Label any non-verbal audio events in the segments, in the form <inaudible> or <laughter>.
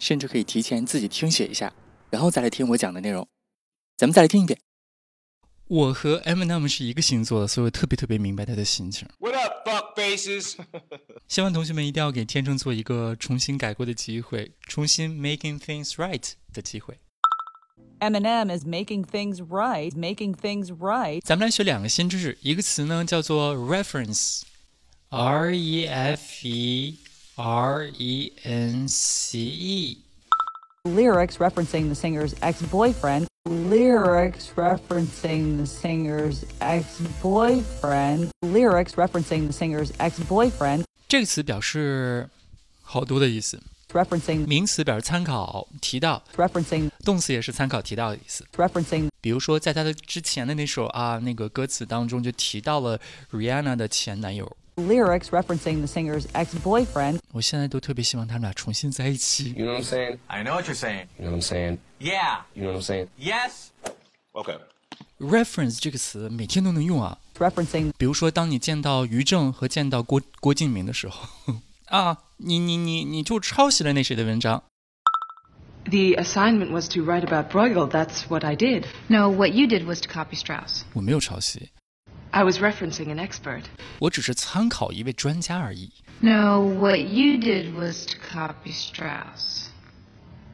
甚至可以提前自己听写一下，然后再来听我讲的内容。咱们再来听一遍。我和 Eminem 是一个星座的，所以我特别特别明白他的心情。What up, fuck faces？希望同学们一定要给天秤座一个重新改过的机会，重新 making things right 的机会。Eminem is making things right, making things right。咱们来学两个新知识，一个词呢叫做 reference，r e f e r e n c e。Lyrics referencing the singer's ex-boyfriend. Lyrics referencing the singer's ex-boyfriend. Lyrics referencing the singer's ex-boyfriend. 这个词表示好多的意思。Referencing 名词表示参考、提到，referencing 动词也是参考、提到的意思。referencing 比如说，在他的之前的那首啊，那个歌词当中就提到了 Rihanna 的前男友。lyrics referencing the singer's ex-boyfriend. 我现在都特别希望他们俩重新在一起。 You know what I'm saying? I know what you're saying. You know what I'm saying? Yeah. You know what I'm saying? Yes. Okay. reference 这个词每天都能用啊。 Referencing 比如说，当你见到于正和见到郭郭敬明的时候，啊，你你你你就抄袭了那谁的文章。 The <laughs> assignment was to write about Bruegel. That's what I did. No, what you did was to copy Strauss. 我没有抄袭， I was referencing an expert. 我只是参考一位专家而已。 No, what you did was to copy Strauss.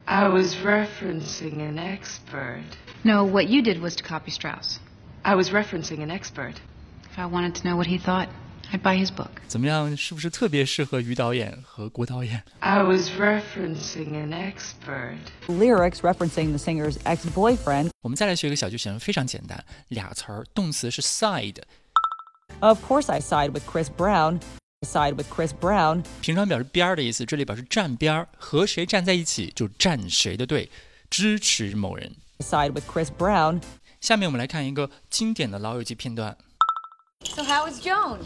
I was referencing an expert. No, what you did was to copy Strauss. I was referencing an expert. If I wanted to know what he thought, I'd buy his book. 怎么样？是不是特别适合于导演和郭导演？ I was referencing an expert. lyrics referencing the singer's ex-boyfriend. 我们再来学一个小句型，非常简单，俩词儿，动词是 side， Of course I side with Chris Brown. I side with Chris Brown. 平常表示边儿的意思，这里表示站边儿，和谁站在一起就站谁的队，支持某人。 I side with Chris Brown. 下面我们来看一个经典的《老友记》片段。 So how is Joan?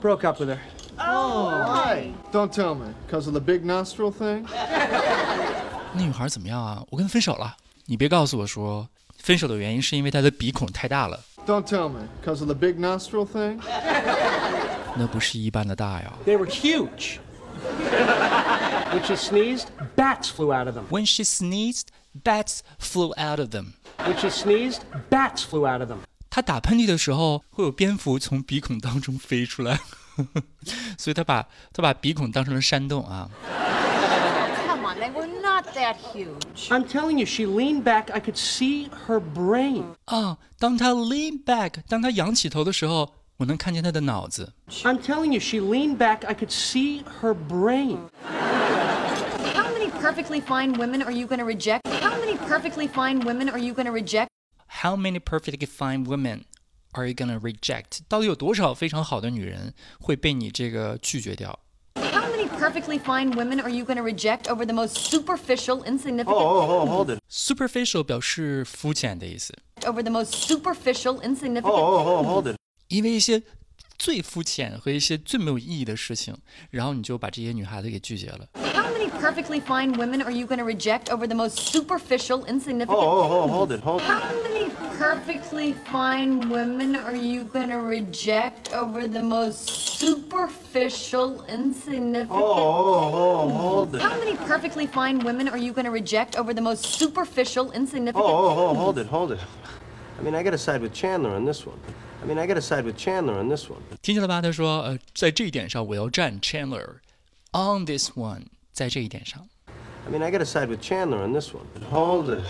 Broke up with her. Why? Don't tell me. Because of the big nostril thing? <laughs> 那女孩怎么样啊？我跟她分手了。你别告诉我说分手的原因是因为她的鼻孔太大了， Don't tell me. Because of the big nostril thing? <laughs> 那不是一般的大呀。 They were huge. <laughs> when she sneezed, bats flew out of them. When she sneezed, bats flew out of them. When she sneezed, bats flew out of them. 她打喷嚏的时候会有蝙蝠从鼻孔当中飞出来，所以他把他把鼻孔当成了山洞啊。Come on, they were not that huge. I'm telling you, she leaned back. I could see her brain. 啊，当他 lean back，当他仰起头的时候，我能看见他的脑子。I'm telling you, she leaned back. I could see her brain. How many perfectly fine women are you going to reject? How many perfectly fine women are you going to reject? How many perfectly fine women are you gonna reject？到底有多少非常好的女人会被你这个拒绝掉？ How many perfectly fine women are you going to reject over the most superficial, insignificant? oh, hold it. Superficial 表示肤浅的意思， Over the most superficial, insignificant. oh, hold it. 因为一些最肤浅和一些最没有意义的事情，然后你就把这些女孩子给拒绝了。 How many perfectly fine women are you going to reject over the most superficial, insignificant? hold it, hold How many perfectly fine women are you going to reject over the most superficial, insignificant? oh, hold it. How many perfectly fine women are you going to reject over the most superficial, insignificant? hold it, hold it. I mean, I gotta side with Chandler on this one. I mean, I gotta side with Chandler on this one. 听见了吧？他说，呃，在这一点上我要站 Chandler。On this one，在这一点上， I mean, I gotta side with Chandler on this one. Hold it.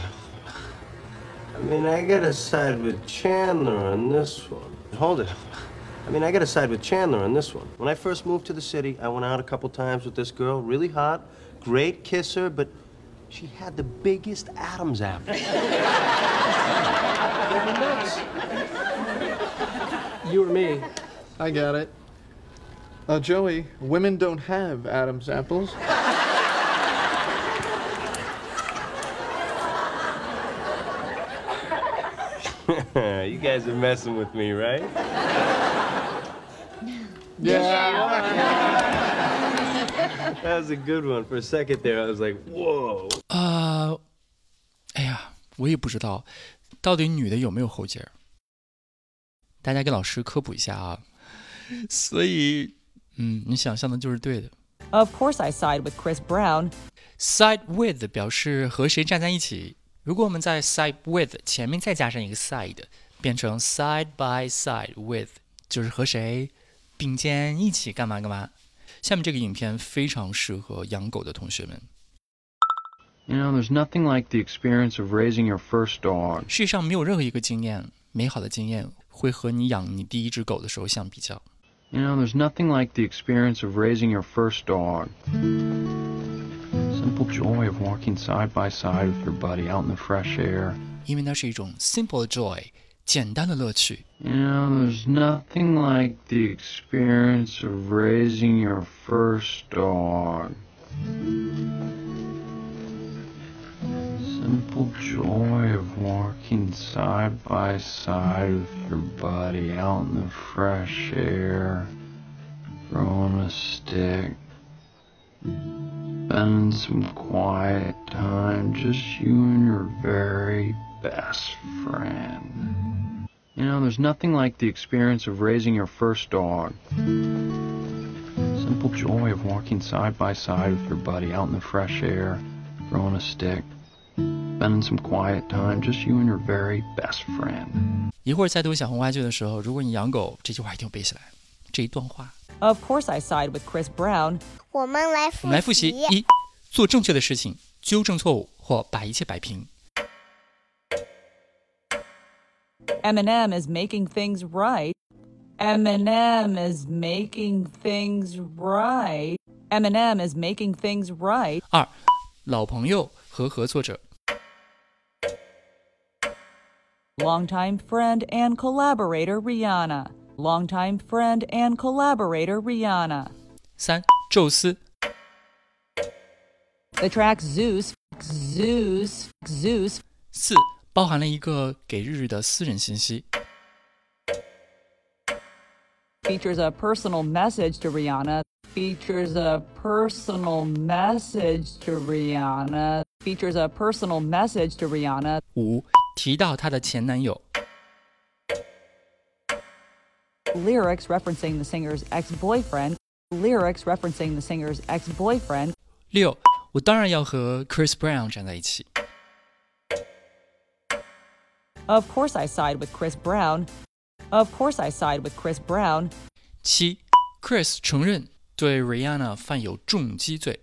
I mean, I gotta side with Chandler on this one. Hold it. I mean, I gotta side with Chandler on this one. When I first moved to the city, I went out a couple times with this girl, really hot, great kisser, but she had the biggest Adam's apple. <laughs> You or me? I got it. Uh, Joey, women don't have Adam's apples. <laughs> you guys are messing with me, right? Yeah. that was a good one. For a second there, I was like, whoa. 啊，哎呀，我也不知道到底女的有没有喉结儿，大家给老师科普一下啊。所以，嗯，你想象的就是对的。 Of course, I side with Chris Brown. Side with 表示和谁站在一起。 如果我们在 side with 前面再加上一个 side，变成 side by side with，就是和谁并肩一起干嘛干嘛。下面这个影片非常适合养狗的同学们。You know, there's nothing like the experience of raising your first dog. 世界上没有任何一个经验，美好的经验会和你养你第一只狗的时候相比较。You know, there's nothing like the experience of raising your first dog. Simple joy of walking side by side with your buddy out in the fresh air. 因为那是一种 simple joy，简单的乐趣。 You know, there's nothing like the experience of raising your first dog. Simple joy of walking side by side with your buddy out in the fresh air, throwing a stick, spending some quiet time, just you and your very best friend. You know, there's nothing like the experience of raising your first dog. Simple joy of walking side by side with your buddy out in the fresh air, throwing a stick, spending some quiet time, just you and your very best friend. 一会儿在读小红花剧的时候，如果你养狗，这句话一定要背下来。 这一段话， Of course, I side with Chris Brown. 我们来我复们来复习：一、做正确的事情，纠正错误或把一切摆平； Eminem is making things right. Eminem is making things right. Eminem is making things right. 二、老朋友和合作者； Longtime friend and collaborator Rihanna. Longtime friend and collaborator Rihanna. 三、宙斯； The track Zeus, Zeus, Zeus 四、包含了一个给日日的私人信息； features a personal message to Rihanna. Features a personal message to Rihanna. Features a personal message to Rihanna. 五、提到她的前男友； Lyrics referencing the singer's ex-boyfriend. Lyrics referencing the singer's ex-boyfriend. 六、我当然要和 Chris Brown 站在一起； Of course, I side with Chris Brown. Of course, I side with Chris Brown. 七、Chris 承认对 Rihanna 犯有重击罪；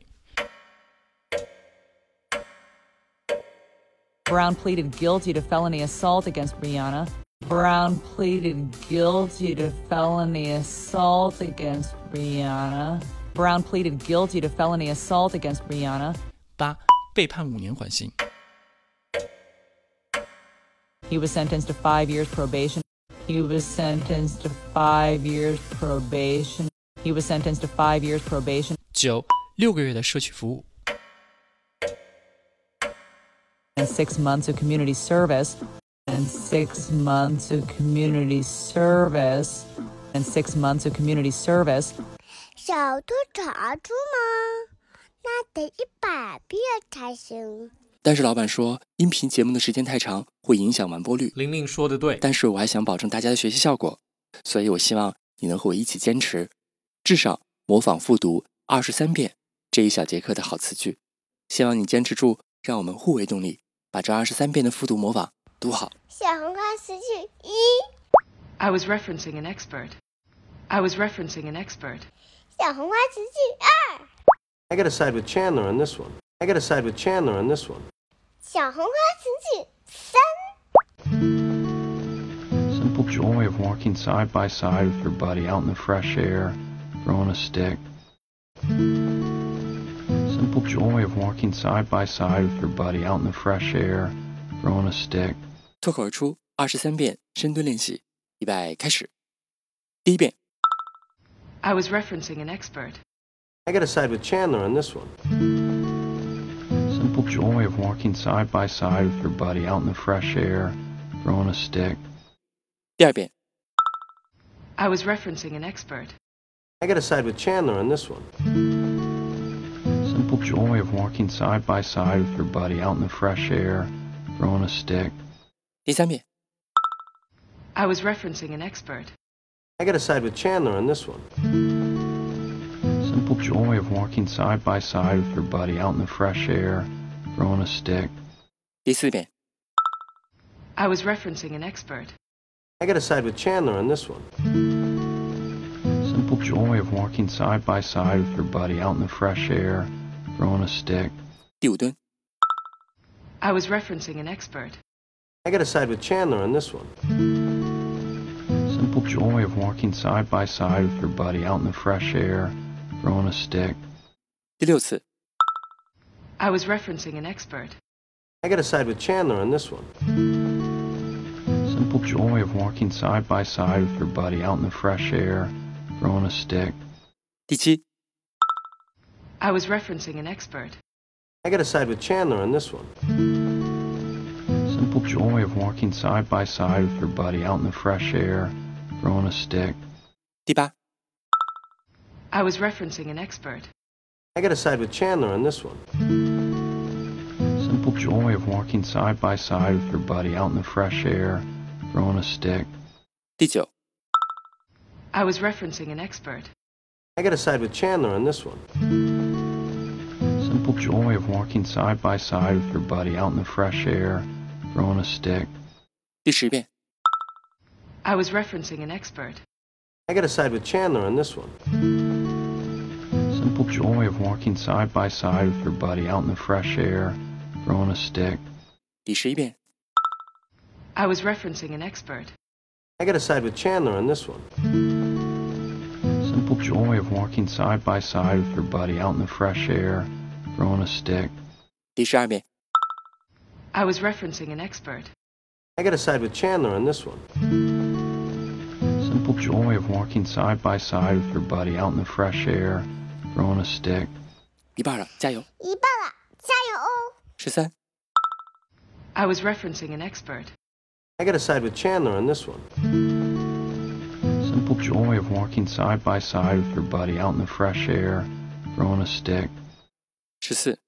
Brown pleaded guilty to felony assault against Rihanna. Brown pleaded guilty to felony assault against Rihanna. Brown pleaded guilty to felony assault against Rihanna. 八、被判五年缓刑； He was sentenced to five years probation. He was sentenced to five years probation. He was sentenced to five years probation 九、六个月的社区服务； and six months of community service. And six months of community service. And six months of community service. 小兔查出吗？那得一百遍才行。但是老板说，音频节目的时间太长，会影响完播率。玲玲说的对，但是我还想保证大家的学习效果，所以我希望你能和我一起坚持，至少模仿复读二十三遍这一小节课的好词句。希望你坚持住，让我们互为动力，把这二十三遍的复读模仿读好。小红花词句一， I was referencing an expert. I was referencing an expert. 小红花词句二， I gotta side with Chandler on this one. I gotta side with Chandler on this one. 小红花词句三， Simple joy of walking side by side with your buddy out in the fresh air, throwing a stick. Simple joy of walking side by side with your buddy out in the fresh air, throwing a stick. 脱口而出二十三遍深蹲练习，预备开始。第一遍， I was referencing an expert. I gotta side with Chandler on this one. Simple joy of walking side by side with your buddy out in the fresh air, throwing a stick. 第二遍。 I was referencing an expert. I gotta side with Chandler on this one. Simple joy of walking side by side with your buddy out in the fresh air, throwing a stick. 第三遍。 I was referencing an expert. I gotta side with Chandler on this one. Simple joy of walking side by side with your buddy out in the fresh air, throwing a stick. 第四遍。 I was referencing an expert. I gotta side with Chandler on this one. Simple joy of walking side by side with your buddy out in the fresh air, throwing a stick. 第五蹲。 I was referencing an expert. I gotta side with Chandler on this one. Simple joy of walking side by side with your buddy out in the fresh air, throwing a stick. 第六次。 I was referencing an expert. I gotta side with Chandler on this one. Simple joy of walking side by side with your buddy out in the fresh air, throwing a stick. 第七。 I was referencing an expert. I gotta side with Chandler on this one. Simple joy of walking side by side with your buddy out in the fresh air, throwing a stick. 第八。 I was referencing an expert. I gotta side with Chandler on this one. Simple joy of walking side by side with your buddy out in the fresh air, throwing a stick. 第九。 I was referencing an expert. I gotta side with Chandler on this one. Simple joy of walking side by side with your buddy out in the fresh air, throwing a stick. 第十遍。 I was referencing an expert. I gotta side with Chandler on this one. Simple joy of walking side by side with your buddy out in the fresh air, throwing a stick. 第十一遍。 I was referencing an expert. I gotta side with Chandler on this one. Simple joy of walking side by side with your buddy out in the fresh air, throwing a stick. 第十二遍。 I was referencing an expert. I gotta side with Chandler on this one. Simple joy of walking side by side with your buddy out in the fresh air, throwing a stick. 一半了，加油！一半了，加油哦！十三。 I was referencing an expert. I gotta side with Chandler on this one. Simple joy of walking side by side with your buddy out in the fresh air, throwing a stick. 十四。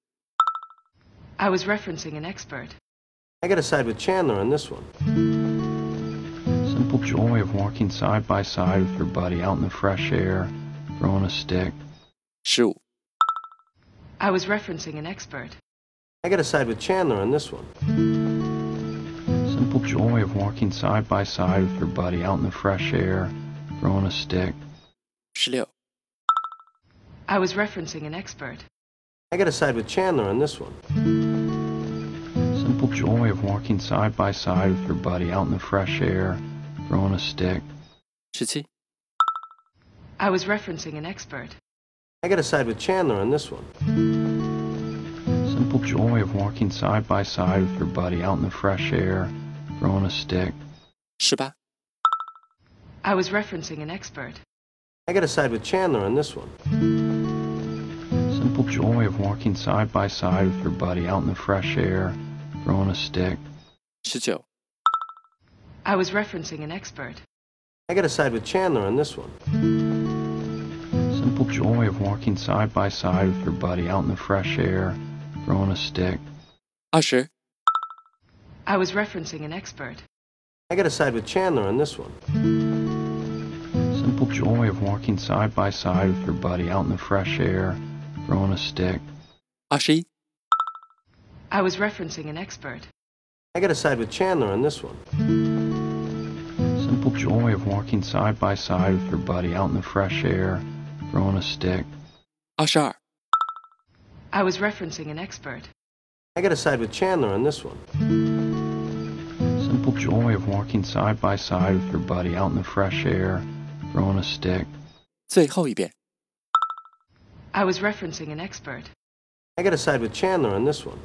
I was referencing an expert. I gotta side with Chandler on this one. Simple joy of walking side by side with your buddy out in the fresh air, throwing a stick. Shoot. I was referencing an expert. I gotta side with Chandler on this one. Simple joy of walking side by side with your buddy out in the fresh air, throwing a stick. 16. I was referencing an expert. I gotta side with Chandler on this one simple joy of walking side by side with your buddy out in the fresh air, throwing a stick. Shitsi? I was referencing an expert. I gotta side with Chandler on this one. Simple joy of walking side by side with your buddy out in the fresh air, throwing a stick. I was referencing an expert. I gotta side with Chandler on this one. Simple joy of walking side by side with your buddy out in the fresh air, Throwing a stick. i was referencing an expert. I gotta side with Chandler on this one. Simple joy of walking side by side with your buddy out in the fresh air, throwing a stick. 20. I was referencing an expert. I gotta side with Chandler on this one. Simple joy of walking side by side with your buddy out in the fresh air, throwing a stick. 21. I was referencing an expert. I gotta side with Chandler on this one. Simple joy of walking side by side with your buddy out in the fresh air, throwing a stick. 二十二。 I was referencing an expert. I gotta side with Chandler on this one. Simple joy of walking side by side with your buddy out in the fresh air, throwing a stick. 最后一遍。 I was referencing an expert. I gotta side with Chandler on this one.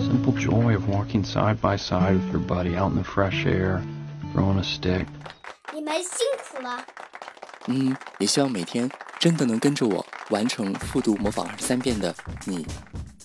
Simple joy of walking side by side with your buddy out in the fresh air, throwing a stick. 你们辛苦了。嗯，也希望每天真的能跟着我完成复读模仿二十三遍的你，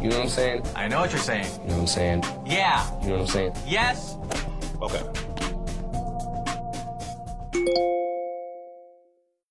You know what I'm saying? I know what you're saying. You know what I'm saying? Yeah. You know what I'm saying? Yes. Okay.